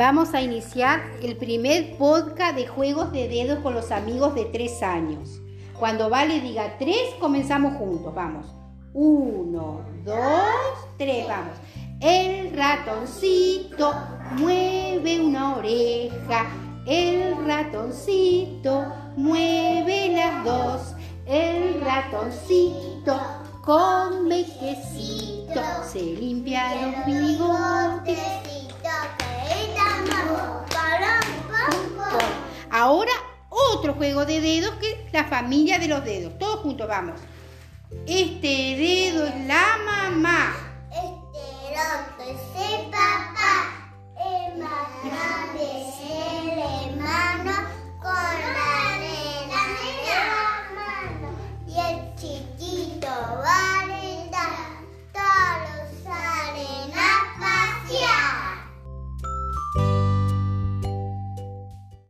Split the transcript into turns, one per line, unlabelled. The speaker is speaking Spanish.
Vamos a iniciar el primer podcast de juegos de dedos con los amigos de tres años. Cuando Vale diga tres, comenzamos juntos. Vamos. Uno, dos, tres, vamos. El ratoncito mueve una oreja. El ratoncito mueve las dos. El ratoncito come quesito. Se limpia los bigotes. Otro juego de dedos que la familia de los dedos. Todos juntos, vamos. Este dedo es